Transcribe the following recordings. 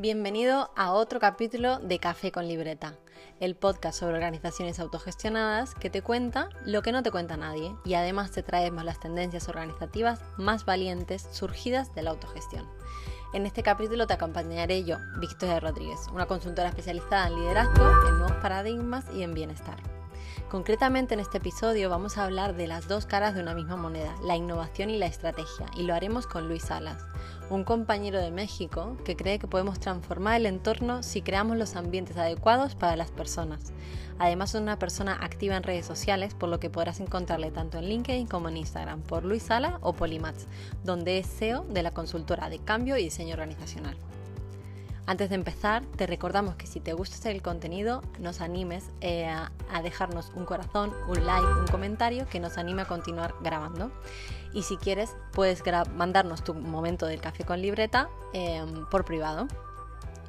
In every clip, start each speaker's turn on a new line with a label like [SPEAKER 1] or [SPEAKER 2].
[SPEAKER 1] Bienvenido a otro capítulo de Café con Libreta, el podcast sobre organizaciones autogestionadas que te cuenta lo que no te cuenta nadie y además te traemos las tendencias organizativas más valientes surgidas de la autogestión. En este capítulo te acompañaré yo, Victoria Rodríguez, una consultora especializada en liderazgo, en nuevos paradigmas y en bienestar. Concretamente en este episodio vamos a hablar de las dos caras de una misma moneda, la innovación y la estrategia, y lo haremos con Luis Salas, un compañero de México que cree que podemos transformar el entorno si creamos los ambientes adecuados para las personas. Además es una persona activa en redes sociales, por lo que podrás encontrarle tanto en LinkedIn como en Instagram por Luis Sala o Polimats, donde es CEO de la consultora de cambio y diseño organizacional. Antes de empezar, te recordamos que si te gusta el contenido, nos animes eh, a, dejarnos un corazón, un like, un comentario que nos anime a continuar grabando. Y si quieres, puedes mandarnos tu momento del café con libreta em, por privado.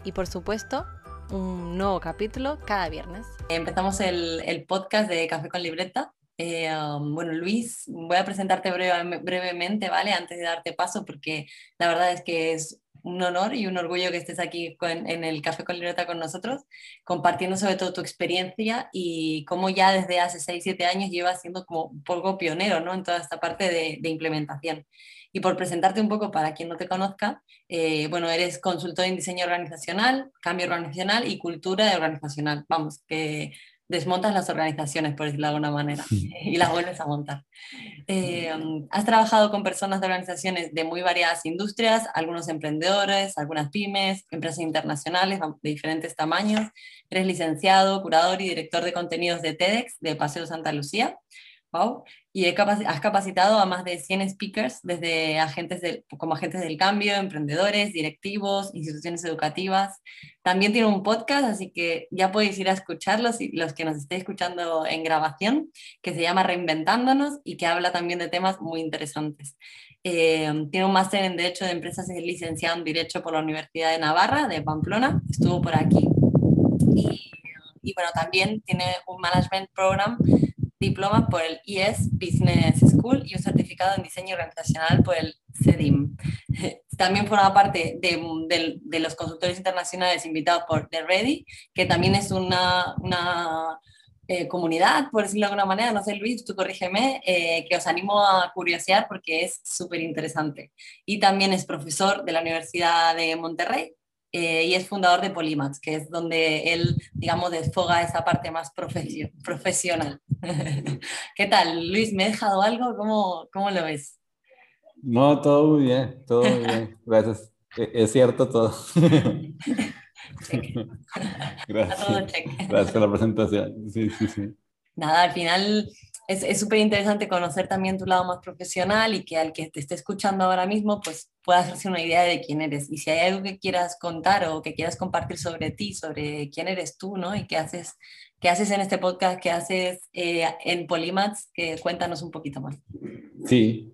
[SPEAKER 1] Y por supuesto, un nuevo capítulo cada viernes.
[SPEAKER 2] Empezamos el, podcast de Café con Libreta. Eh, um, bueno, Luis, voy a presentarte brevemente, ¿vale? Antes de darte paso, porque la verdad es que es un honor y un orgullo que estés aquí en el Café con Libreta con nosotros, compartiendo sobre todo tu experiencia y cómo ya desde hace 6, 7 años llevas siendo como un poco pionero ¿no? en toda esta parte de, implementación. Y por presentarte un poco para quien no te conozca, eh, bueno, eres consultor en diseño organizacional, cambio organizacional y cultura organizacional. Vamos, que desmontas las organizaciones, por decirlo de alguna manera, y las vuelves a montar. Eh, has trabajado con personas de organizaciones de muy variadas industrias, algunos emprendedores, algunas pymes, empresas internacionales de diferentes tamaños. Eres licenciado, curador y director de contenidos de TEDx de Paseo Santa Lucía. Wow y has capacitado a más de 100 speakers, desde agentes como agentes del cambio, emprendedores, directivos, instituciones educativas. También tiene un podcast, así que ya podéis ir a escucharlos, los que nos estéis escuchando en grabación, que se llama Reinventándonos y que habla también de temas muy interesantes. Eh, tiene un máster en Derecho de Empresas y licenciado en Derecho por la Universidad de Navarra, de Pamplona, estuvo por aquí. Y, y bueno, también tiene un Management Program diploma por el IES Business School y un certificado en diseño organizacional por el CEDIM. También forma parte de, los consultores internacionales invitados por The Ready, que también es una, una eh, comunidad, por decirlo de alguna manera, no sé Luis, tú corrígeme, eh, que os animo a curiosear porque es súper interesante. Y también es profesor de la Universidad de Monterrey eh, y es fundador de Polymax, que es donde él, digamos, desfoga esa parte más profesional. ¿Qué tal, Luis? ¿Me he dejado algo? ¿Cómo, cómo lo ves?
[SPEAKER 3] No, todo muy bien, todo muy bien. Gracias. E, es cierto todo. Gracias. Gracias por la presentación. Sí, sí, sí.
[SPEAKER 2] Nada, al final es súper interesante conocer también tu lado más profesional y que al que te esté escuchando ahora mismo, pues pueda hacerse una idea de quién eres. Y si hay algo que quieras contar o que quieras compartir sobre ti, sobre quién eres tú, ¿no? Y qué haces, qué haces en este podcast, qué haces eh, en Polimats, que cuéntanos un poquito más.
[SPEAKER 3] Sí.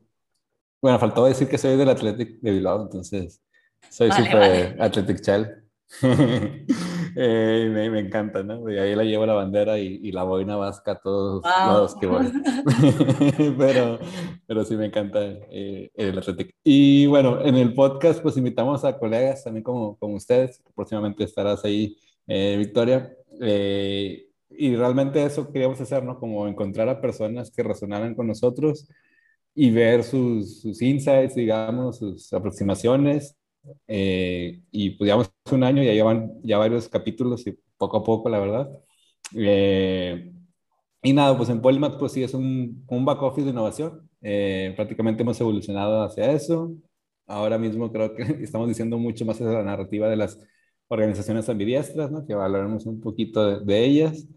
[SPEAKER 3] Bueno, faltó decir que soy del Athletic de Bilbao, entonces soy súper Athletic Child. Eh, me, me, encanta, ¿no? Y ahí la llevo la bandera y, y la boina vasca a todos lados que voy. pero, pero sí me encanta eh, el Atlético. Y bueno, en el podcast pues invitamos a colegas también como, como ustedes. Próximamente estarás ahí, eh, Victoria. y realmente eso queríamos hacer, ¿no? Como encontrar a personas que resonaran con nosotros y ver sus, sus insights, digamos, sus aproximaciones eh, y pues llevamos un año, ya llevan ya varios capítulos y poco a poco, la verdad. Eh, y nada, pues en Polymath pues sí es un, un back office de innovación. Eh, prácticamente hemos evolucionado hacia eso. Ahora mismo creo que estamos diciendo mucho más de la narrativa de las organizaciones ambidiestras, ¿no? que valoramos un poquito de, de ellas.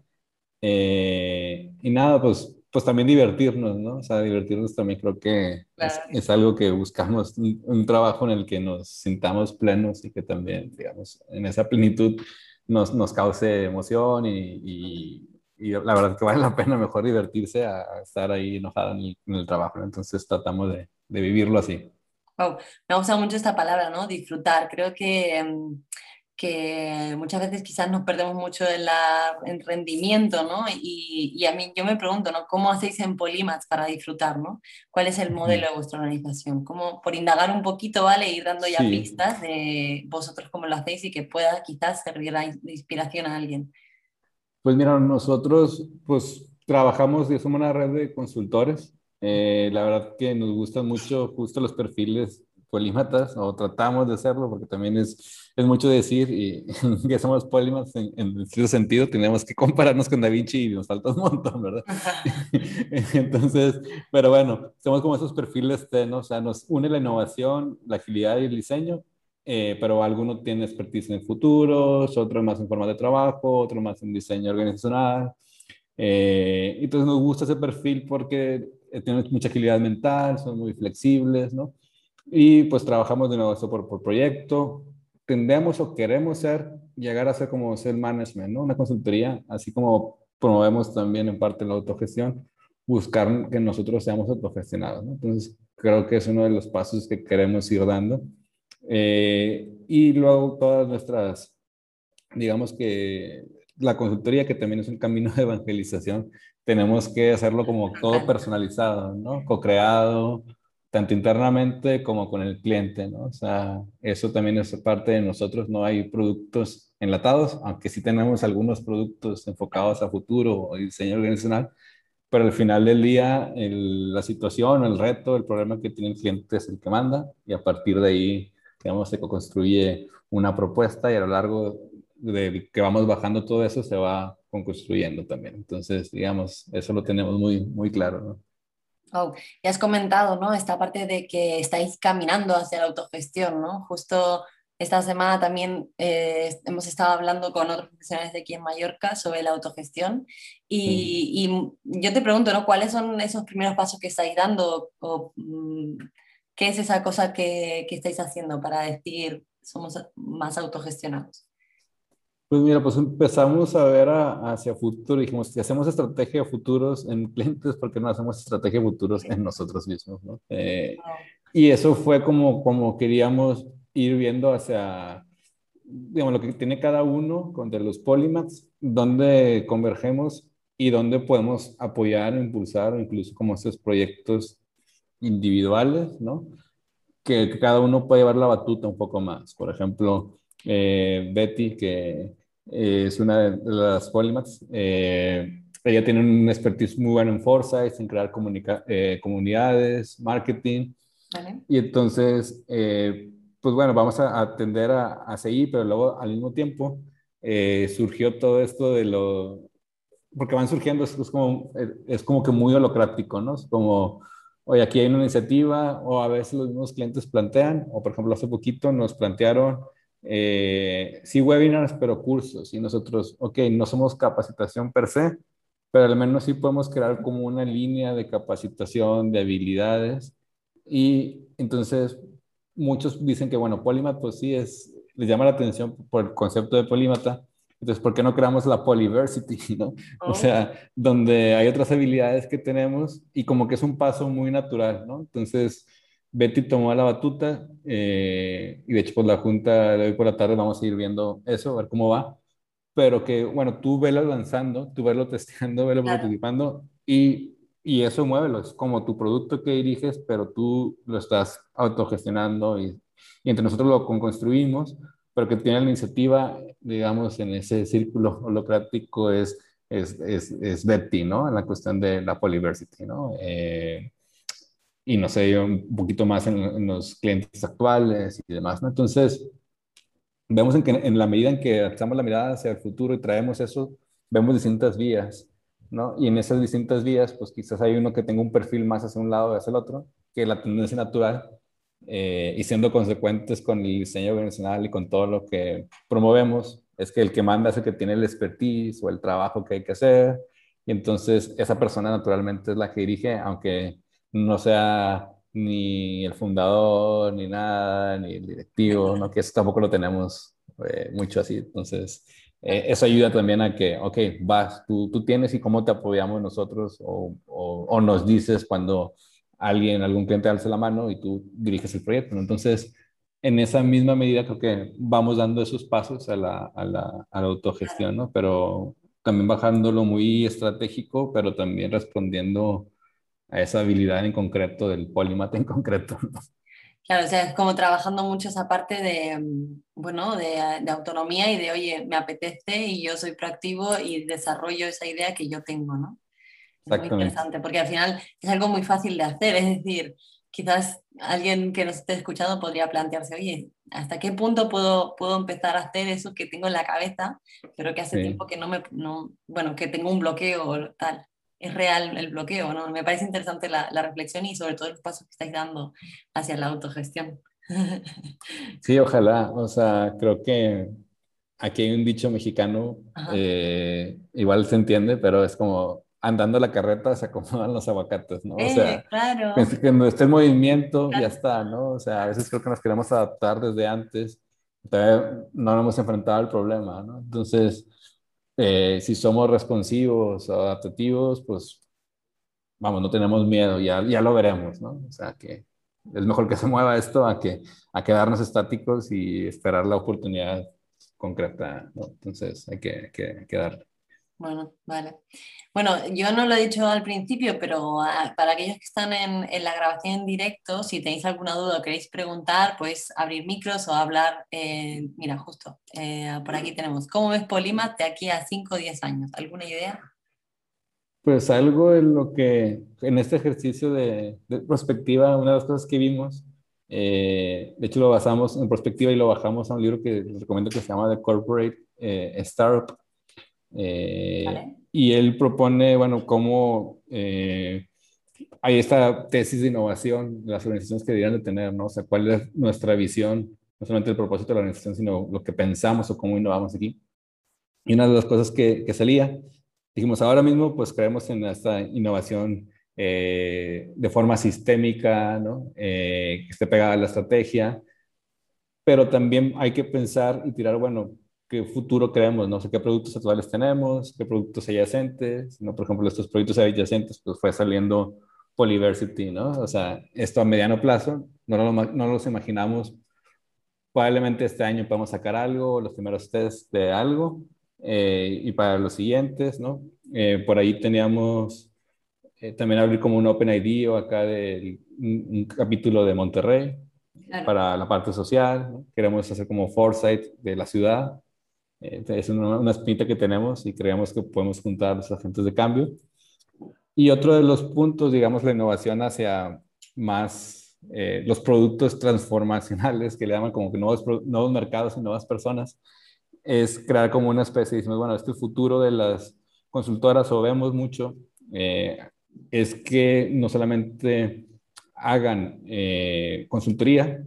[SPEAKER 3] y nada, pues pues también divertirnos, ¿no? O sea, divertirnos también creo que es, algo que buscamos, un, trabajo en el que nos sintamos plenos y que también, digamos, en esa plenitud nos, nos cause emoción y, y, la verdad que vale la pena mejor divertirse a, estar ahí enojado en el, trabajo, Entonces tratamos de, de vivirlo así.
[SPEAKER 2] me gusta mucho esta palabra, ¿no? Disfrutar. Creo que... Em, que muchas veces quizás nos perdemos mucho en, la, en rendimiento, ¿no? Y, y, a mí yo me pregunto, ¿no? ¿Cómo hacéis en Polymath para disfrutar, ¿no? ¿Cuál es el modelo de vuestra organización? ¿Cómo, por indagar un poquito, ¿vale? Ir dando ya pistas de vosotros cómo lo hacéis y que pueda quizás servir de inspiración a alguien.
[SPEAKER 3] Pues mira, nosotros pues trabajamos, somos una red de consultores. Eh, la verdad que nos gustan mucho justo los perfiles polímatas, o tratamos de hacerlo, porque también es, es mucho decir y que somos polímatas en, en cierto sentido, tenemos que compararnos con Da Vinci y nos falta un montón, ¿verdad? Entonces, pero bueno, somos como esos perfiles, ¿no? o sea, nos une la innovación, la agilidad y el diseño, eh, pero alguno tiene expertise en futuros, otro más en forma de trabajo, otro más en diseño organizacional. Eh, entonces nos gusta ese perfil porque tienen mucha agilidad mental, son muy flexibles, ¿no? Y pues trabajamos de nuevo por, por proyecto. Tendemos o queremos ser, llegar a ser como ser management, ¿no? Una consultoría, así como promovemos también en parte la autogestión, buscar que nosotros seamos autogestionados, ¿no? Entonces, creo que es uno de los pasos que queremos ir dando. Eh, y luego todas nuestras, digamos que la consultoría, que también es un camino de evangelización, tenemos que hacerlo como todo personalizado, ¿no? Co-creado, tanto internamente como con el cliente, ¿no? O sea, eso también es parte de nosotros, no hay productos enlatados, aunque sí tenemos algunos productos enfocados a futuro o diseño organizacional, pero al final del día la situación, el reto, el problema que tiene el cliente es el que manda y a partir de ahí, digamos, se construye una propuesta y a lo largo de que vamos bajando todo eso se va construyendo también. Entonces, digamos, eso lo tenemos muy, muy claro, ¿no?
[SPEAKER 2] Oh, ya has comentado, ¿no? Esta parte de que estáis caminando hacia la autogestión, ¿no? Justo esta semana también eh, hemos estado hablando con otros profesionales de aquí en Mallorca sobre la autogestión y, y, yo te pregunto, ¿no? ¿Cuáles son esos primeros pasos que estáis dando o mm, qué es esa cosa que, que estáis haciendo para decir somos más autogestionados?
[SPEAKER 3] Pues mira, pues empezamos a ver hacia futuro. Dijimos, si hacemos estrategia de futuros en clientes, ¿por qué no hacemos estrategia de futuros en nosotros mismos? ¿no? Eh, y eso fue como, como queríamos ir viendo hacia, digamos, lo que tiene cada uno con de los polymaths, dónde convergemos y dónde podemos apoyar, impulsar, incluso como estos proyectos individuales, ¿no? Que, que cada uno puede llevar la batuta un poco más. Por ejemplo, eh, Betty, que es una de las polymaths. Eh, ella tiene un expertise muy bueno en Foresight, en crear eh, comunidades, marketing. Y entonces, eh, pues bueno, vamos a, atender a, a, seguir, pero luego al mismo tiempo surgió todo esto de lo... Porque van surgiendo, es, como, es como que muy holocrático, ¿no? Es como, oye, aquí hay una iniciativa, o a veces los mismos clientes plantean, o por ejemplo, hace poquito nos plantearon eh, sí webinars, pero cursos. Y nosotros, ok, no somos capacitación per se, pero al menos sí podemos crear como una línea de capacitación, de habilidades. Y entonces muchos dicen que, bueno, Polymath, pues sí, es, les llama la atención por el concepto de polímata. Entonces, ¿por qué no creamos la Polyversity, no? O sea, donde hay otras habilidades que tenemos y como que es un paso muy natural, ¿no? Entonces, Betty tomó la batuta eh, y de hecho pues la junta de hoy por la tarde vamos a ir viendo eso, a ver cómo va, pero que bueno, tú velo lanzando, tú verlo testeando, verlo participando y, y eso muévelo, es como tu producto que diriges, pero tú lo estás autogestionando y, y entre nosotros lo construimos, pero que tiene la iniciativa, digamos, en ese círculo holocrático es, es, es, es Betty, ¿no? En la cuestión de la polyversity, ¿no? Eh, y no sé, un poquito más en, los clientes actuales y demás, ¿no? Entonces, vemos en que en la medida en que echamos la mirada hacia el futuro y traemos eso, vemos distintas vías, ¿no? Y en esas distintas vías, pues quizás hay uno que tenga un perfil más hacia un lado o hacia el otro, que la tendencia natural, eh, y siendo consecuentes con el diseño organizacional y con todo lo que promovemos, es que el que manda es el que tiene el expertise o el trabajo que hay que hacer, y entonces esa persona naturalmente es la que dirige, aunque no sea ni el fundador, ni nada, ni el directivo, ¿no? que eso tampoco lo tenemos eh, mucho así. Entonces, eh, eso ayuda también a que, ok, vas, tú, tú tienes y cómo te apoyamos nosotros o, o, nos dices cuando alguien, algún cliente alza la mano y tú diriges el proyecto. Entonces, en esa misma medida creo que vamos dando esos pasos a la, a la, a la autogestión, ¿no? Pero también bajándolo muy estratégico, pero también respondiendo a esa habilidad en concreto del polímata en concreto.
[SPEAKER 2] Claro, o sea, es como trabajando mucho esa parte de, bueno, de, de, autonomía y de, oye, me apetece y yo soy proactivo y desarrollo esa idea que yo tengo, ¿no? Es muy interesante, porque al final es algo muy fácil de hacer, es decir, quizás alguien que nos esté escuchando podría plantearse, oye, ¿hasta qué punto puedo, puedo empezar a hacer eso que tengo en la cabeza, pero que hace tiempo que no me, no, bueno, que tengo un bloqueo o tal? Es real el bloqueo, ¿no? Me parece interesante la, la reflexión y sobre todo los pasos que estáis dando hacia la autogestión.
[SPEAKER 3] Sí, ojalá. O sea, creo que aquí hay un dicho mexicano, eh, igual se entiende, pero es como andando la carreta se acomodan los aguacates, ¿no? o sea,
[SPEAKER 2] eh, claro.
[SPEAKER 3] que no esté en movimiento, ya está, ¿no? O sea, a veces creo que nos queremos adaptar desde antes, todavía no hemos enfrentado al problema, ¿no? Entonces, eh, si somos responsivos adaptativos, pues, vamos, no tenemos miedo, ya, ya lo veremos, ¿no? O sea, que es mejor que se mueva esto a que a quedarnos estáticos y esperar la oportunidad concreta, ¿no? Entonces, hay que, que, que.
[SPEAKER 2] Bueno, vale. Bueno, yo no lo he dicho al principio, pero ah, para aquellos que están en, la grabación en directo, si tenéis alguna duda o queréis preguntar, pues abrir micros o hablar. Eh, mira, justo, eh, por aquí tenemos. ¿Cómo ves Polimat de aquí a 5 o 10 años? ¿Alguna idea?
[SPEAKER 3] Pues algo en lo que, en este ejercicio de, de perspectiva, una de las cosas que vimos, eh, de hecho lo basamos en perspectiva y lo bajamos a un libro que les recomiendo que se llama The Corporate Startup eh, y él propone, bueno, cómo eh, hay esta tesis de innovación las organizaciones que deberían de tener, ¿no? O sea, cuál es nuestra visión, no solamente el propósito de la organización, sino lo que pensamos o cómo innovamos aquí. Y una de las cosas que, que salía, dijimos, ahora mismo pues creemos en esta innovación eh, de forma sistémica, ¿no? que esté pegada a la estrategia, pero también hay que pensar y tirar, bueno, qué futuro creemos, no sé qué productos actuales tenemos, qué productos adyacentes, ¿no? Por ejemplo, estos productos adyacentes, pues fue saliendo Polyversity, ¿no? O sea, esto a mediano plazo, no, lo, no los imaginamos, probablemente este año podemos sacar algo, los primeros test de algo, eh, y para los siguientes, ¿no? Eh, por ahí teníamos eh, también abrir como un Open ID o acá de un, capítulo de Monterrey para la parte social, ¿no? queremos hacer como foresight de la ciudad, es una, una, espinita que tenemos y creemos que podemos juntar los agentes de cambio. Y otro de los puntos, digamos, la innovación hacia más eh, los productos transformacionales, que le llaman como que nuevos, nuevos mercados y nuevas personas, es crear como una especie, decimos, bueno, este futuro de las consultoras, o vemos mucho, eh, es que no solamente hagan consultoría,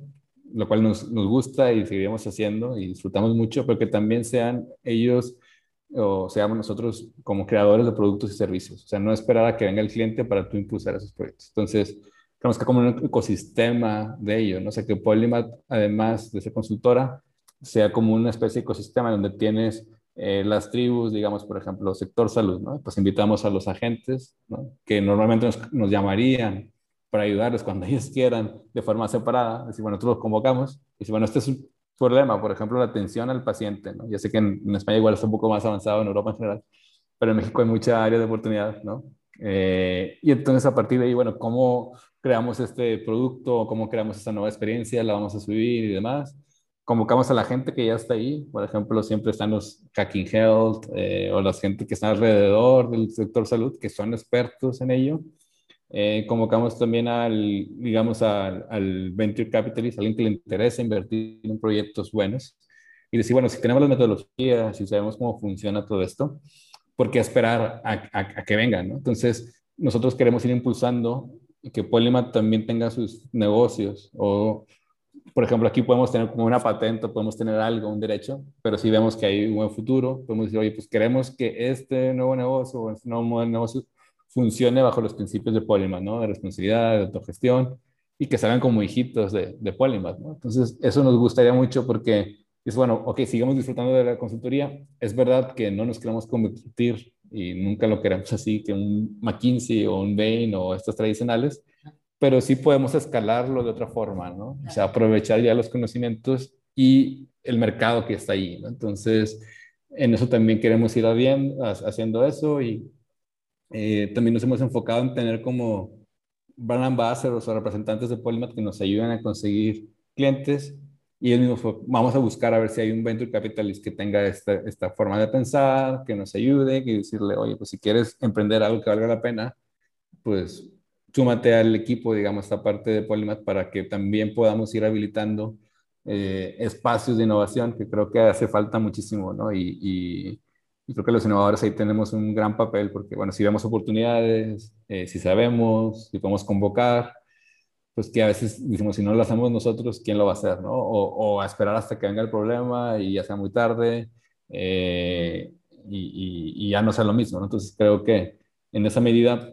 [SPEAKER 3] lo cual nos, gusta y seguiremos haciendo y disfrutamos mucho, pero que también sean ellos o seamos nosotros como creadores de productos y servicios. O sea, no esperar a que venga el cliente para tú impulsar esos proyectos. Entonces, tenemos que como un ecosistema de ello, ¿no? O sea, que Polymath, además de ser consultora, sea como una especie de ecosistema donde tienes eh, las tribus, digamos, por ejemplo, sector salud, ¿no? Pues invitamos a los agentes. Que normalmente nos llamarían para ayudarles cuando ellos quieran de forma separada. Decir, bueno, nosotros los convocamos y si bueno, este es un problema, por ejemplo, la atención al paciente, ¿no? Ya sé que en, España igual está un poco más avanzado, en Europa en general, pero en México hay mucha área de oportunidad, ¿no? Eh, y entonces a partir de ahí, bueno, ¿cómo creamos este producto? ¿Cómo creamos esta nueva experiencia? ¿La vamos a subir y demás? Convocamos a la gente que ya está ahí, por ejemplo, siempre están los Hacking Health eh, o la gente que está alrededor del sector salud, que son expertos en ello eh, convocamos también al, digamos, al, al, venture capitalist, alguien que le interesa invertir en proyectos buenos y decir, bueno, si tenemos las metodologías, si sabemos cómo funciona todo esto, ¿por qué esperar a, a, que vengan? ¿no? Entonces, nosotros queremos ir impulsando que Polymath también tenga sus negocios o, por ejemplo, aquí podemos tener como una patente, podemos tener algo, un derecho, pero si vemos que hay un buen futuro, podemos decir, oye, pues queremos que este nuevo negocio o este nuevo modelo de negocio funcione bajo los principios de Polymath, ¿no? De responsabilidad, de autogestión y que salgan como hijitos de, de Polymath, ¿no? Entonces, eso nos gustaría mucho porque es bueno, ok, sigamos disfrutando de la consultoría. Es verdad que no nos queremos convertir y nunca lo queremos así, que un McKinsey o un Bain o estos tradicionales, pero sí podemos escalarlo de otra forma, ¿no? O sea, aprovechar ya los conocimientos y el mercado que está ahí, ¿no? Entonces, en eso también queremos ir haciendo eso y eh, también nos hemos enfocado en tener como brand ambassadors o representantes de Polymath que nos ayuden a conseguir clientes y él mismo vamos a buscar a ver si hay un venture capitalist que tenga esta, esta forma de pensar, que nos ayude, que decirle, oye, pues si quieres emprender algo que valga la pena, pues súmate al equipo, digamos, esta parte de Polymath para que también podamos ir habilitando eh, espacios de innovación que creo que hace falta muchísimo, ¿no? Y, y, creo que los innovadores ahí tenemos un gran papel porque, bueno, si vemos oportunidades, eh, si sabemos, si podemos convocar, pues que a veces decimos, si no lo hacemos nosotros, ¿quién lo va a hacer? ¿no? O, a esperar hasta que venga el problema y ya sea muy tarde eh, y, y, ya no sea lo mismo. ¿no? Entonces creo que en esa medida,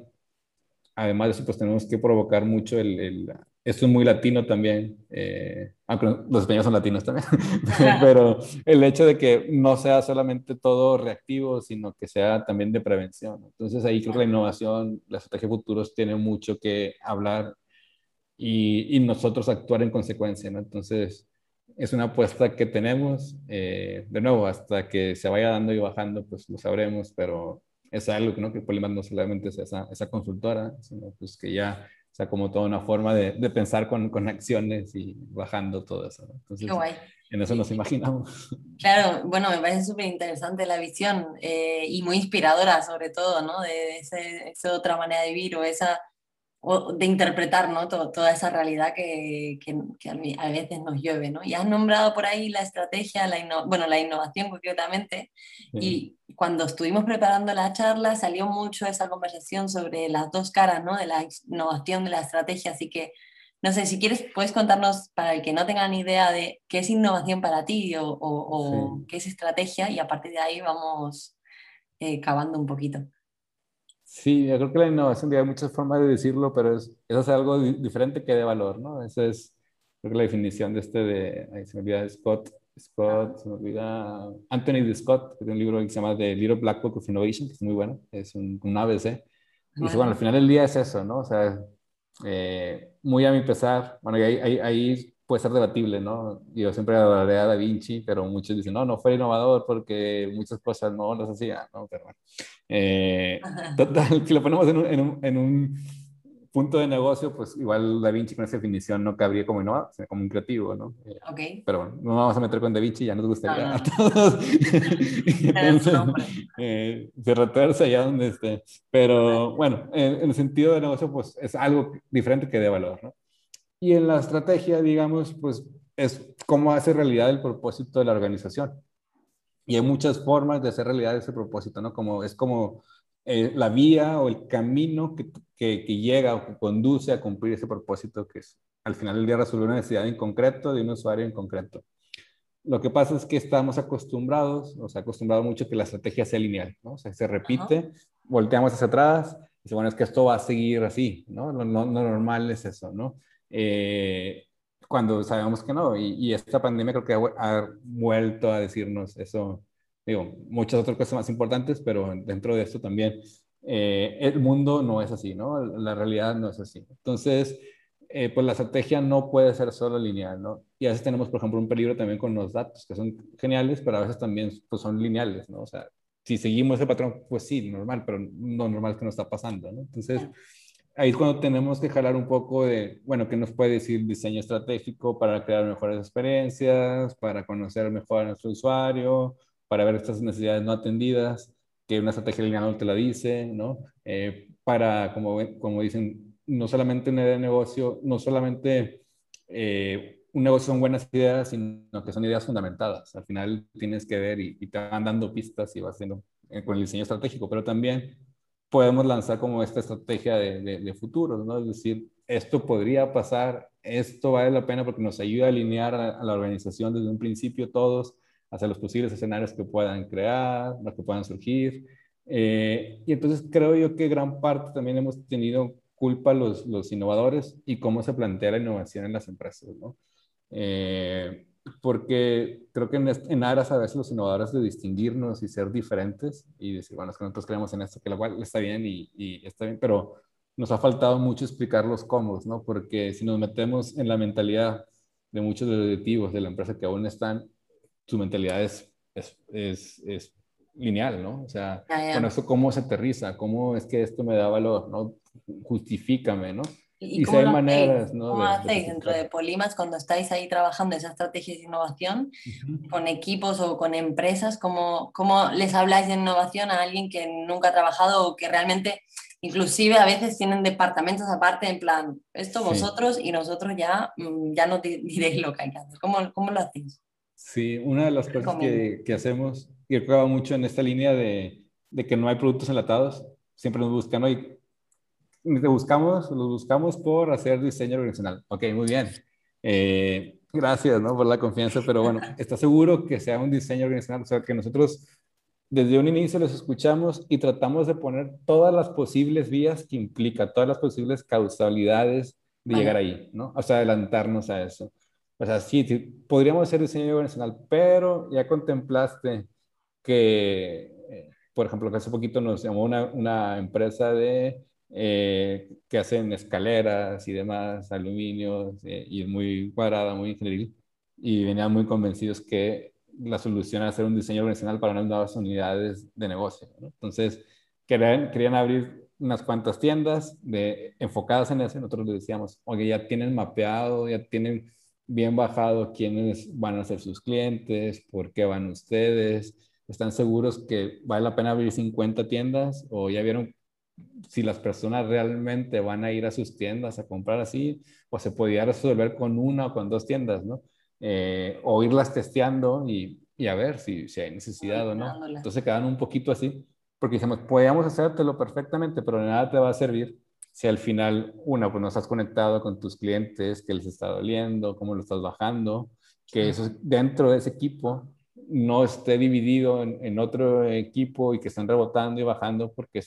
[SPEAKER 3] además de eso, pues tenemos que provocar mucho el... el es muy latino también, eh, aunque los españoles son latinos también, pero el hecho de que no sea solamente todo reactivo, sino que sea también de prevención. Entonces ahí creo que la innovación, la estrategia de futuros tiene mucho que hablar y, nosotros actuar en consecuencia, ¿no? Entonces, es una apuesta que tenemos, eh, de nuevo, hasta que se vaya dando y bajando, pues lo sabremos, pero es algo ¿no? que Polymath no solamente es esa, esa, consultora, sino pues que ya sea como toda una forma de, de pensar con, con, acciones y bajando todo eso. ¿no? Entonces, en eso nos imaginamos.
[SPEAKER 2] Claro, bueno, me parece súper interesante la visión eh, y muy inspiradora sobre todo, ¿no? De esa otra manera de vivir o esa o de interpretar ¿no? toda esa realidad que, que, a veces nos llueve. ¿no? Y has nombrado por ahí la estrategia, la bueno, la innovación concretamente, y cuando estuvimos preparando la charla salió mucho esa conversación sobre las dos caras ¿no? de la innovación, de la estrategia, así que no sé, si quieres, puedes contarnos para el que no tenga ni idea de qué es innovación para ti o, o, qué es estrategia, y a partir de ahí vamos eh, cavando un poquito.
[SPEAKER 3] Sí, yo creo que la innovación, hay muchas formas de decirlo, pero es, es algo diferente que de valor, ¿no? Esa es, creo que la definición de este de, ahí se me olvida, Scott, Scott, se me olvida, Anthony de Scott, que tiene un libro que se llama The Little Black Book of Innovation, que es muy bueno, es un, un ABC. Y dice, bueno, al final del día es eso, ¿no? O sea, eh, muy a mi pesar, bueno, y ahí, ahí, ahí puede ser debatible, ¿no? Yo siempre hablaré a Da Vinci, pero muchos dicen, no, no fue innovador porque muchas cosas no las hacía, ¿no? Pero bueno. Eh, total, si lo ponemos en un, en, un, en un, punto de negocio, pues igual Da Vinci con esa definición no cabría como innovador, sino como un creativo, ¿no?
[SPEAKER 2] Eh, ok.
[SPEAKER 3] Pero bueno, no vamos a meter con Da Vinci, ya nos gustaría no, no. a todos. Entonces, eh, se retuerce allá donde esté. Pero bueno, en, en el sentido de negocio, pues es algo diferente que de valor, ¿no? Y en la estrategia, digamos, pues es cómo hace realidad el propósito de la organización. Y hay muchas formas de hacer realidad ese propósito, ¿no? Como, es como eh, la vía o el camino que, que, que, llega o que conduce a cumplir ese propósito que es al final del día resolver una necesidad en concreto de un usuario en concreto. Lo que pasa es que estamos acostumbrados, o sea, acostumbrado mucho que la estrategia sea lineal, ¿no? O sea, se repite, volteamos hacia atrás, y dice, bueno, es que esto va a seguir así, ¿no? No, no, no normal es eso, ¿no? Eh, cuando sabemos que no. Y, esta pandemia creo que ha, vuelto a decirnos eso, digo, muchas otras cosas más importantes, pero dentro de esto también, eh, el mundo no es así, ¿no? La realidad no es así. Entonces, eh, pues la estrategia no puede ser solo lineal, ¿no? Y a veces tenemos, por ejemplo, un peligro también con los datos, que son geniales, pero a veces también pues, son lineales, ¿no? O sea, si seguimos ese patrón, pues sí, normal, pero no normal que no está pasando, ¿no? Entonces ahí es cuando tenemos que jalar un poco de, bueno, ¿qué nos puede decir diseño estratégico para crear mejores experiencias, para conocer mejor a nuestro usuario, para ver estas necesidades no atendidas, que una estrategia lineal no te la dice, ¿no? Eh, para, como, como dicen, no solamente una idea de negocio, no solamente eh, un negocio son buenas ideas, sino que son ideas fundamentadas. Al final tienes que ver y, te van dando pistas y vas haciendo eh, con el diseño estratégico, pero también podemos lanzar como esta estrategia de, de, futuro, ¿no? Es decir, esto podría pasar, esto vale la pena porque nos ayuda a alinear a, la organización desde un principio todos hacia los posibles escenarios que puedan crear, los que puedan surgir. Eh, y entonces creo yo que gran parte también hemos tenido culpa los, los innovadores y cómo se plantea la innovación en las empresas, ¿no? Eh, porque creo que en, aras a veces los innovadores de distinguirnos y ser diferentes y decir, bueno, es que nosotros creemos en esto, que la cual está bien y, y, está bien, pero nos ha faltado mucho explicar los cómo, ¿no? Porque si nos metemos en la mentalidad de muchos de los directivos de la empresa que aún están, su mentalidad es, es, es, lineal, ¿no? O sea, con eso cómo se aterriza, cómo es que esto me da valor, ¿no? Justifícame, ¿no?
[SPEAKER 2] ¿Y, cómo, hay maneras, ¿no? ¿Cómo hacéis dentro de Polimas cuando estáis ahí trabajando esa estrategia de innovación con equipos o con empresas? ¿cómo, ¿Cómo les habláis de innovación a alguien que nunca ha trabajado o que realmente inclusive a veces tienen departamentos aparte en plan, esto vosotros y nosotros ya, mm, ya no diréis lo que hay que hacer. ¿Cómo, cómo lo hacéis?
[SPEAKER 3] Sí, una de las cosas que, que, hacemos, y he probado mucho en esta línea de, de, que no hay productos enlatados, siempre nos buscan, hoy buscamos, los buscamos por hacer diseño organizacional. Ok, muy bien. Eh, gracias ¿no? por la confianza, pero bueno, ¿está seguro que sea un diseño organizacional? O sea, que nosotros desde un inicio los escuchamos y tratamos de poner todas las posibles vías que implica, todas las posibles causalidades de llegar ahí, ¿no? O sea, adelantarnos a eso. O sea, sí, podríamos hacer diseño organizacional, pero ya contemplaste que, eh, por ejemplo, que hace poquito nos llamó una, una empresa de, eh, que hacen escaleras y demás, aluminio, eh, y es muy cuadrada, muy ingenieril, y venían muy convencidos que la solución era hacer un diseño organizacional para nuevas unidades de negocio. Entonces, querían, querían abrir unas cuantas tiendas de, enfocadas en eso. Nosotros les decíamos, oye, ya tienen mapeado, ya tienen bien bajado quiénes van a ser sus clientes, por qué van ustedes, están seguros que vale la pena abrir 50 tiendas o ya vieron si las personas realmente van a ir a sus tiendas a comprar así o se podía resolver con una o con dos tiendas, ¿no? eh, o irlas testeando y, y a ver si, si, hay necesidad o no. Entonces quedan un poquito así, porque dijimos, podíamos hacértelo perfectamente, pero de nada te va a servir si al final, una, pues no estás conectado con tus clientes, que les está doliendo, cómo lo estás bajando, que eso dentro de ese equipo no esté dividido en, en, otro equipo y que estén rebotando y bajando porque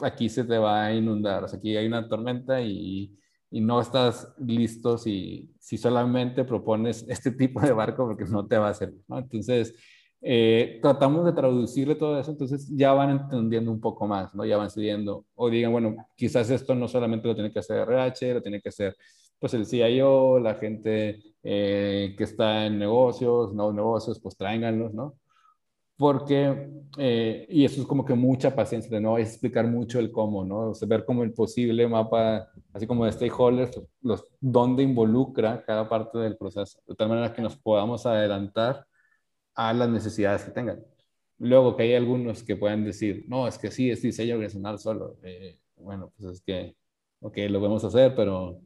[SPEAKER 3] aquí se te va a inundar. O sea, aquí hay una tormenta y, y no estás listo si, si solamente propones este tipo de barco porque no te va a servir. ¿no? Entonces, eh, tratamos de traducirle todo eso, entonces ya van entendiendo un poco más, ¿no? Ya van siguiendo, o digan, bueno, quizás esto no solamente lo tiene que hacer RH, lo tiene que hacer pues el CIO, la gente eh, que está en negocios, nuevos negocios, pues tráiganlos, ¿no? Porque, eh, y eso es como que mucha paciencia, de no es explicar mucho el cómo, ¿no? O sea, ver como el posible mapa, así como de stakeholders, los, dónde involucra cada parte del proceso, de tal manera que nos podamos adelantar a las necesidades que tengan. Luego que hay algunos que pueden decir, no, es que sí, es diseño organizacional solo. Eh, bueno, pues es que, ok, lo podemos hacer, pero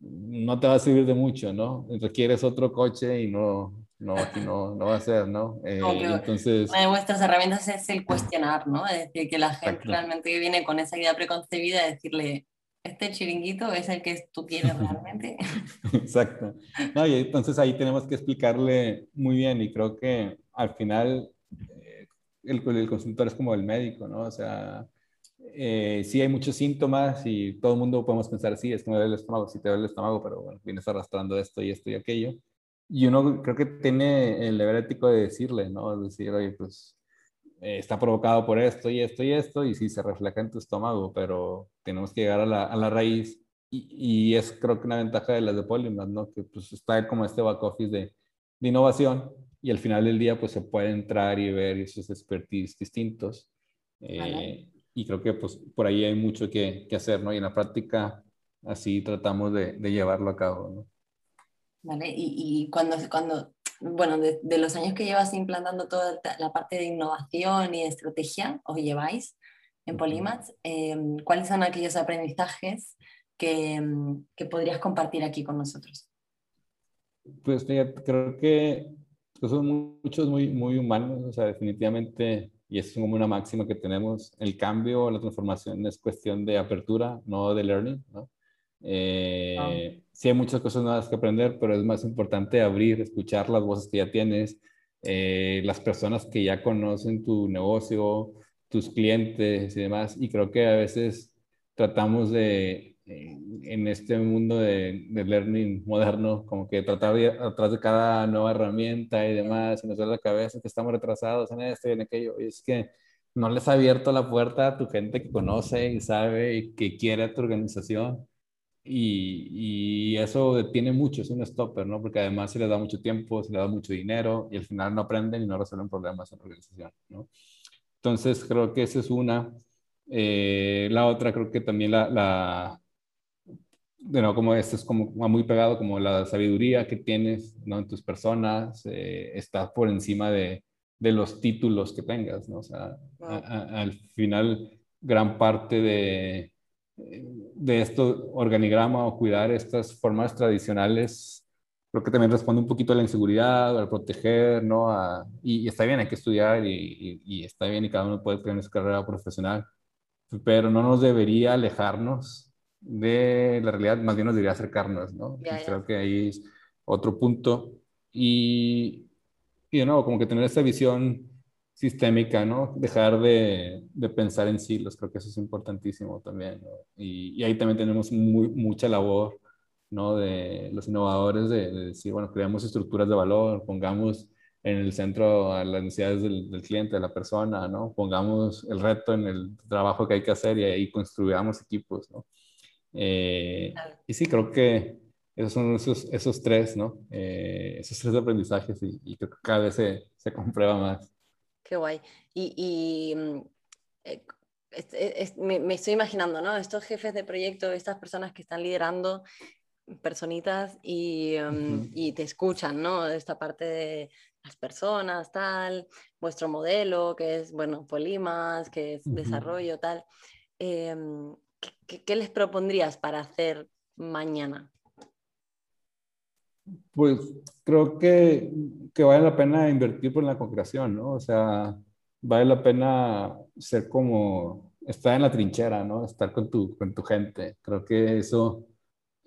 [SPEAKER 3] no te va a servir de mucho, ¿no? Requieres otro coche y no, no, aquí no, no va a ser, ¿no?
[SPEAKER 2] Eh, entonces... Una de vuestras herramientas es el cuestionar, ¿no? Es decir, que la gente realmente viene con esa idea preconcebida de decirle, este chiringuito es el que tú quieres realmente.
[SPEAKER 3] Exacto. No, y entonces ahí tenemos que explicarle muy bien y creo que al final eh, el, el consultor es como el médico, ¿no? O sea, eh, sí hay muchos síntomas y todo el mundo podemos pensar, sí, es que me duele el estómago, sí te duele el estómago, pero bueno, vienes arrastrando esto y esto y aquello y uno creo que tiene el deber ético de decirle, ¿no? Es decir, oye, pues eh, está provocado por esto y esto y esto, y sí se refleja en tu estómago, pero tenemos que llegar a la, a la raíz. Y, y, es creo que una ventaja de las de Polymath, ¿no? Que pues está como este back office de, de, innovación y al final del día pues se puede entrar y ver esos expertise distintos. Eh, y creo que pues por ahí hay mucho que, que, hacer, ¿no? Y en la práctica así tratamos de, de llevarlo a cabo, ¿no?
[SPEAKER 2] ¿Vale? Y, y cuando, cuando, bueno, de, los años que llevas implantando toda la parte de innovación y de estrategia, os lleváis en Polymath, em, ¿cuáles son aquellos aprendizajes que, em, que, podrías compartir aquí con nosotros?
[SPEAKER 3] Pues creo que son muchos muy, muy humanos, o sea, definitivamente, y es como una máxima que tenemos, el cambio, la transformación es cuestión de apertura, no de learning, ¿no? Eh, Sí hay muchas cosas nuevas que aprender, pero es más importante abrir, escuchar las voces que ya tienes, eh, las personas que ya conocen tu negocio, tus clientes y demás. Y creo que a veces tratamos de, eh, en este mundo de, de, learning moderno, como que tratar de, atrás de cada nueva herramienta y demás, y nos da la cabeza que estamos retrasados en esto y en aquello. Y es que no les ha abierto la puerta a tu gente que conoce y sabe y que quiere a tu organización. Y, y, eso detiene mucho, es un stopper, ¿no? Porque además se les da mucho tiempo, se les da mucho dinero y al final no aprenden y no resuelven problemas en la organización, ¿no? Entonces, creo que esa es una. Eh, la otra, creo que también la, la bueno, como esto es como muy pegado, como la sabiduría que tienes, ¿no? En tus personas, eh, está por encima de, de, los títulos que tengas, ¿no? O sea, al final, gran parte de, de esto organigrama o cuidar estas formas tradicionales, creo que también responde un poquito a la inseguridad, al proteger, ¿no? y, está bien, hay que estudiar y, y, está bien y cada uno puede tener su carrera profesional, pero no nos debería alejarnos de la realidad, más bien nos debería acercarnos, ¿no? Creo que ahí es otro punto. Y, y de nuevo, como que tener esta visión sistémica, ¿no? Dejar de, de, pensar en silos, creo que eso es importantísimo también, ¿no? y, y, ahí también tenemos muy, mucha labor, ¿no? De los innovadores de, de, decir, bueno, creamos estructuras de valor, pongamos en el centro a las necesidades del, del, cliente, de la persona, ¿no? Pongamos el reto en el trabajo que hay que hacer y ahí construyamos equipos, ¿no? Eh, y sí, creo que esos son esos, esos tres, ¿no? Eh, esos tres aprendizajes y, y, creo que cada vez se, se comprueba más.
[SPEAKER 1] Qué guay. Y, y mm, eh, es, es, me, me, estoy imaginando, ¿no? Estos jefes de proyecto, estas personas que están liderando personitas y, um, uh -huh. y te escuchan, ¿no? Esta parte de las personas, tal, vuestro modelo, que es, bueno, Polimas, que es uh -huh. desarrollo, tal. Eh, ¿qué, ¿Qué les propondrías para hacer mañana?
[SPEAKER 3] Pues creo que, que vale la pena invertir por la concreción, ¿no? O sea, vale la pena ser como, estar en la trinchera, ¿no? Estar con tu, con tu gente. Creo que eso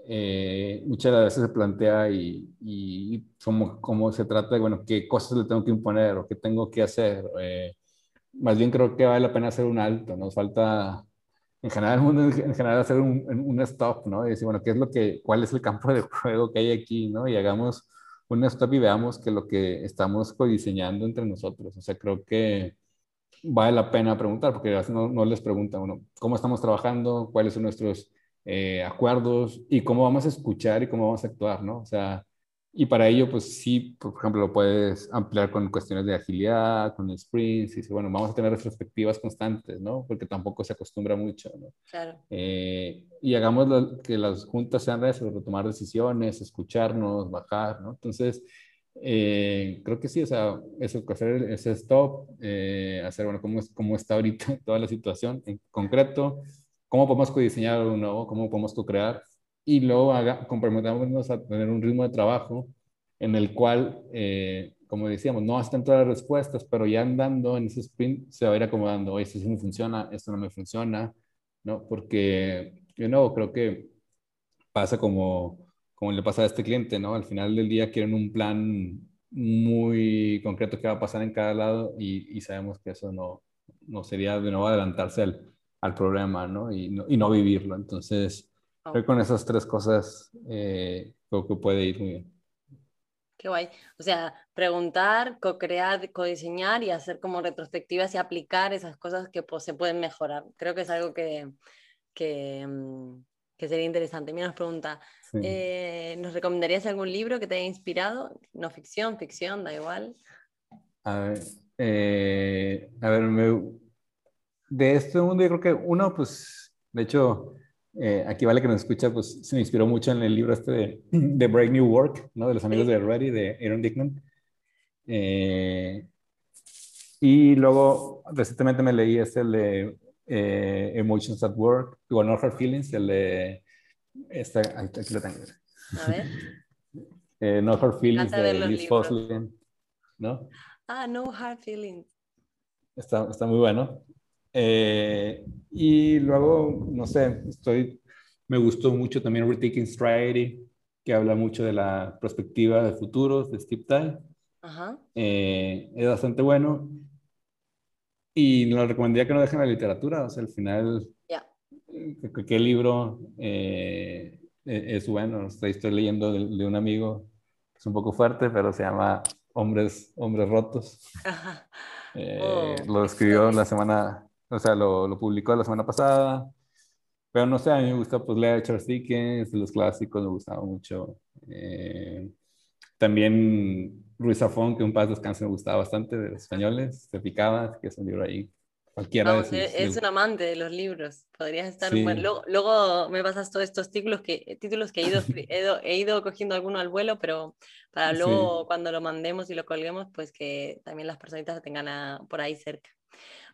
[SPEAKER 3] eh, muchas veces se plantea y, y como, como, se trata de, bueno, qué cosas le tengo que imponer o qué tengo que hacer. Eh, más bien creo que vale la pena hacer un alto, nos falta en general, en general hacer un, un, stop, ¿no? Y decir, bueno, ¿qué es lo que, cuál es el campo de juego que hay aquí, ¿no? Y hagamos un stop y veamos que lo que estamos codiseñando entre nosotros. O sea, creo que vale la pena preguntar, porque no, no les preguntan, bueno, ¿cómo estamos trabajando? ¿Cuáles son nuestros eh, acuerdos? ¿Y cómo vamos a escuchar y cómo vamos a actuar, ¿no? O sea, y para ello, pues sí, por ejemplo, lo puedes ampliar con cuestiones de agilidad, con sprints, y bueno, vamos a tener retrospectivas constantes, ¿no? Porque tampoco se acostumbra mucho, ¿no?
[SPEAKER 1] Claro.
[SPEAKER 3] Eh, y hagamos lo, que las juntas sean de eso, tomar decisiones, escucharnos, bajar, ¿no? Entonces, eh, creo que sí, o sea, eso, hacer ese stop, eh, hacer, bueno, cómo, cómo está ahorita toda la situación en concreto, cómo podemos codiseñar algo nuevo, cómo podemos co-crear, y luego haga, comprometámonos a tener un ritmo de trabajo en el cual, eh, como decíamos, no están todas las respuestas, pero ya andando en ese sprint se va a ir acomodando, oye, esto sí me funciona, esto no me funciona, ¿no? Porque, yo no, creo que pasa como, como le pasa a este cliente, ¿no? Al final del día quieren un plan muy concreto que va a pasar en cada lado y, sabemos que eso no, no sería de nuevo adelantarse al, al problema, ¿no? Y, ¿no? y no vivirlo. Entonces, Creo con esas tres cosas eh, creo que puede ir muy bien.
[SPEAKER 1] Qué guay. O sea, preguntar, co-crear, co-diseñar y hacer como retrospectivas y aplicar esas cosas que pues, se pueden mejorar. Creo que es algo que, que, mm, que sería interesante. Mira, nos pregunta, sí. eh, ¿nos recomendarías algún libro que te haya inspirado? No ficción, ficción, da igual.
[SPEAKER 3] A ver, eh, a ver me, de este mundo yo creo que uno, pues, de hecho, eh, aquí vale que nos escucha, pues se me inspiró mucho en el libro este de, de Break New Work, ¿no? De los amigos sí. de Ready, de Aaron Dickman. Eh, y luego, recientemente me leí este, el de eh, Emotions at Work, o No Hard Feelings, el de... Esta, aquí, lo tengo.
[SPEAKER 1] A ver.
[SPEAKER 3] eh, no Hard Feelings de Liz Foslin, ¿no?
[SPEAKER 1] Ah, No Hard Feelings.
[SPEAKER 3] Está, está muy bueno. Eh, y luego, no sé, estoy, me gustó mucho también Retaking Stride, que habla mucho de la perspectiva de futuros de Steve Tye.
[SPEAKER 1] Ajá.
[SPEAKER 3] Eh, es bastante bueno. Y lo recomendaría que no dejen la literatura, o sea, al final,
[SPEAKER 1] yeah.
[SPEAKER 3] ¿qué, libro eh, e-, es bueno? Estoy, estoy leyendo de, de, un amigo, es un poco fuerte, pero se llama Hombres, Hombres Rotos.
[SPEAKER 1] Ajá.
[SPEAKER 3] Eh, oh, lo escribió la semana, o sea, lo, lo, publicó la semana pasada. Pero no sé, a mí me gusta pues leer Charles Dickens, los clásicos me gustaba mucho. Eh, también Ruiz Zafón, que un paz descanso me gustaba bastante, de los españoles, Se Picaba, que es un libro ahí Cualquiera
[SPEAKER 2] es un amante de los libros. Podrías estar. Bueno, luego, me pasas todos estos títulos que, títulos que he ido, he, ido, cogiendo alguno al vuelo, pero para luego cuando lo mandemos y lo colguemos, pues que también las personitas lo tengan por ahí cerca.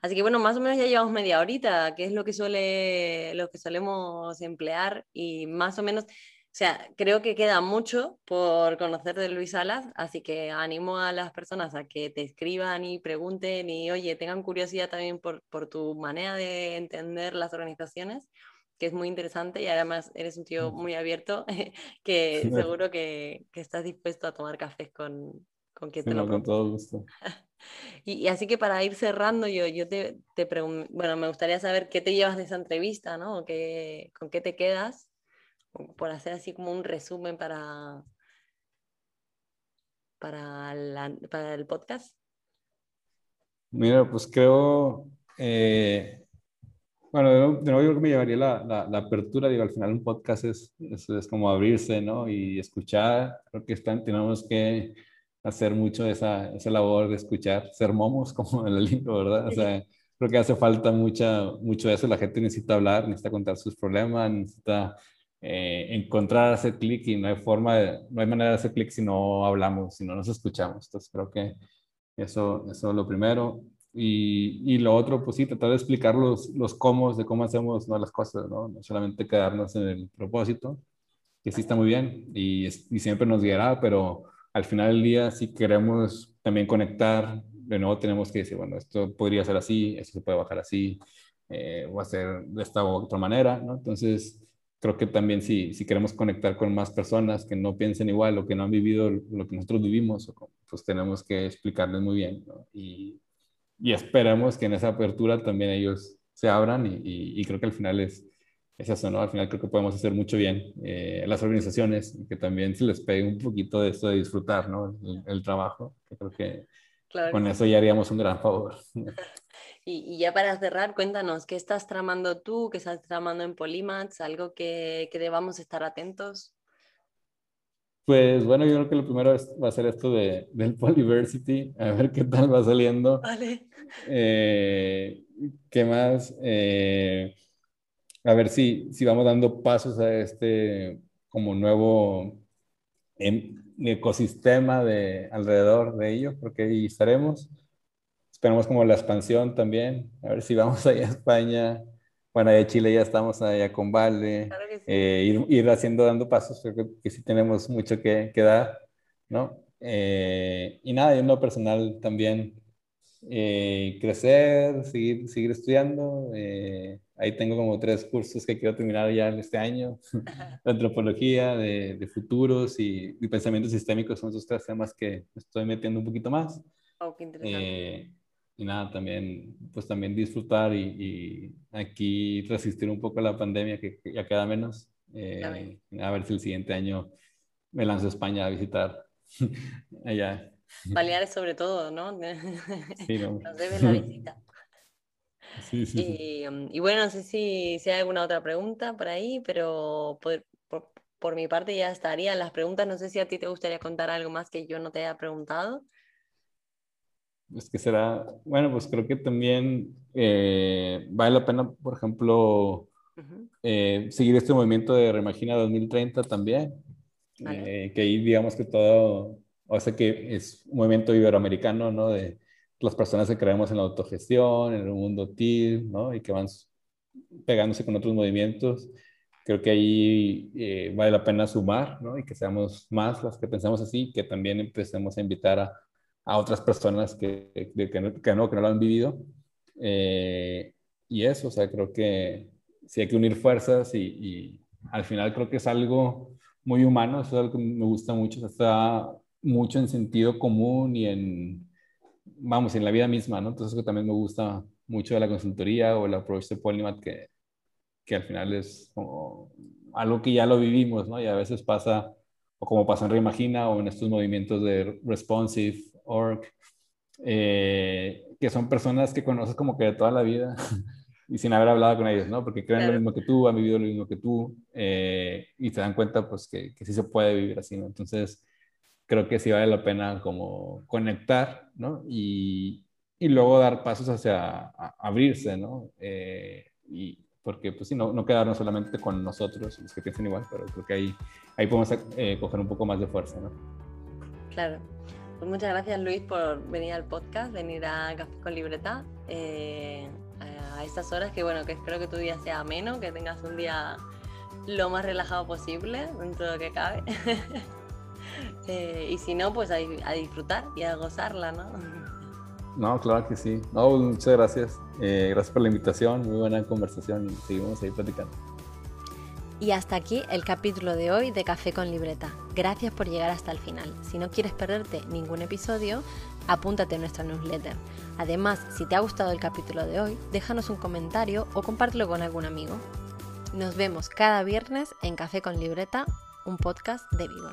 [SPEAKER 2] Así que bueno, más o menos ya llevamos media horita, que es lo que, suele, lo que solemos emplear y más o menos o sea, creo que queda mucho por conocer de Luis Salas, así que animo a las personas a que te escriban y pregunten y, oye, tengan curiosidad también por, por tu manera de entender las organizaciones, que es muy interesante y además eres un tío muy abierto, que seguro que, que estás dispuesto a tomar cafés con, con quien te lo
[SPEAKER 3] Con todo gusto.
[SPEAKER 2] y, así que para ir cerrando, yo, yo te, te bueno, me gustaría saber qué te llevas de esa entrevista, ¿no? ¿Qué, ¿Con qué te quedas? por hacer así como un resumen para, para, para el podcast?
[SPEAKER 3] Mira, pues creo, eh, bueno, de nuevo yo creo que me llevaría la, la, apertura, digo, al final un podcast es, es, como abrirse, ¿no? Y escuchar, creo que están, tenemos que hacer mucho esa, esa labor de escuchar, ser momos como en el libro, ¿verdad? O sea, creo que hace falta mucha, mucho de eso, la gente necesita hablar, necesita contar sus problemas, necesita eh, encontrar ese clic y no hay forma, no hay manera de hacer clic si no hablamos, si no nos escuchamos. Entonces creo que eso, eso es lo primero. Y, y, lo otro, pues sí, tratar de explicar los, los cómo de cómo hacemos ¿no? las cosas, ¿no? No solamente quedarnos en el propósito, que sí está muy bien y, y siempre nos guiará, pero al final del día, si queremos también conectar, de nuevo tenemos que decir, bueno, esto podría ser así, esto se puede bajar así, eh, o hacer de esta u otra manera. Entonces, creo que también si, si queremos conectar con más personas que no piensen igual o que no han vivido lo que nosotros vivimos, pues tenemos que explicarles muy bien. Y, y, esperamos que en esa apertura también ellos se abran y, creo que al final es, es, eso, ¿no? Al final creo que podemos hacer mucho bien eh, las organizaciones y que también se les pegue un poquito de esto de disfrutar, ¿no? El, trabajo, que creo que con eso ya haríamos un gran favor.
[SPEAKER 2] Y, ya para cerrar, cuéntanos, ¿qué estás tramando tú? ¿Qué estás tramando en Polymaths? ¿Algo que, que debamos estar atentos?
[SPEAKER 3] Pues bueno, yo creo que lo primero va a ser esto de, del Polyversity, a ver qué tal va saliendo.
[SPEAKER 2] Vale.
[SPEAKER 3] Eh, ¿Qué más? Eh, a ver si, si vamos dando pasos a este como nuevo em, ecosistema de alrededor de ello, porque ahí estaremos esperamos como la expansión también, a ver si vamos allá a España. Bueno, de Chile ya estamos allá con Vale, eh, ir, haciendo, dando pasos, creo que, sí tenemos mucho que, que dar, ¿no? Eh, y nada, en lo personal también, eh, crecer, seguir, seguir estudiando. ahí tengo como tres cursos que quiero terminar ya este año, de antropología, de, de futuros y, y, pensamientos sistémicos son esos tres temas que estoy metiendo un poquito más.
[SPEAKER 2] Oh, qué interesante
[SPEAKER 3] y nada, también, pues también disfrutar y, aquí resistir un poco a la pandemia que, ya queda menos. Eh, a ver si el siguiente año me lanzo a España a visitar allá.
[SPEAKER 2] Baleares sobre todo, ¿no? Sí, no. Nos debe la visita.
[SPEAKER 3] Sí, sí,
[SPEAKER 2] y, um, y, bueno, no sé si, si, hay alguna otra pregunta por ahí, pero por, por, por mi parte ya estarían las preguntas. No sé si a ti te gustaría contar algo más que yo no te haya preguntado
[SPEAKER 3] es que será, bueno, pues creo que también eh, vale la pena, por ejemplo, eh, seguir este movimiento de Reimagina 2030 también, eh, que ahí digamos que todo, o sea que es un movimiento iberoamericano, ¿no? De las personas que creemos en la autogestión, en el mundo TIL, ¿no? Y que van pegándose con otros movimientos. Creo que ahí vale la pena sumar, ¿no? Y que seamos más las que pensamos así, que también empecemos a invitar a a otras personas que, que, no, que, no, lo han vivido. Eh, y eso, o sea, creo que sí hay que unir fuerzas y, y, al final creo que es algo muy humano, eso es algo que me gusta mucho, está mucho en sentido común y en, vamos, en la vida misma, ¿no? Entonces eso también me gusta mucho de la consultoría o el approach de Polymath que, que al final es como algo que ya lo vivimos, ¿no? Y a veces pasa, o como pasa en Reimagina o en estos movimientos de responsive org, eh, que son personas que conoces como que de toda la vida y sin haber hablado con ellos, ¿no? Porque creen lo mismo que tú, han vivido lo mismo que tú eh, y te dan cuenta pues que, que, sí se puede vivir así, ¿no? Entonces, creo que sí vale la pena como conectar, ¿no? Y, y luego dar pasos hacia abrirse, ¿no? Eh, y porque pues sí, no, no quedarnos solamente con nosotros, los que piensan igual, pero creo que ahí, ahí podemos eh, coger un poco más de fuerza, ¿no?
[SPEAKER 2] Claro. Pues muchas gracias Luis por venir al podcast, venir a Café con Libreta a estas horas, que bueno, que espero que tu día sea ameno, que tengas un día lo más relajado posible, dentro de lo que cabe. Eh, y si no, pues a, disfrutar y a gozarla, ¿no?
[SPEAKER 3] No, claro que sí. No, muchas gracias. Eh, gracias por la invitación, muy buena conversación y seguimos ahí platicando.
[SPEAKER 2] Y hasta aquí el capítulo de hoy de Café con Libreta. Gracias por llegar hasta el final. Si no quieres perderte ningún episodio, apúntate a nuestra newsletter. Además, si te ha gustado el capítulo de hoy, déjanos un comentario o compártelo con algún amigo. Nos vemos cada viernes en Café con Libreta, un podcast de Vivo.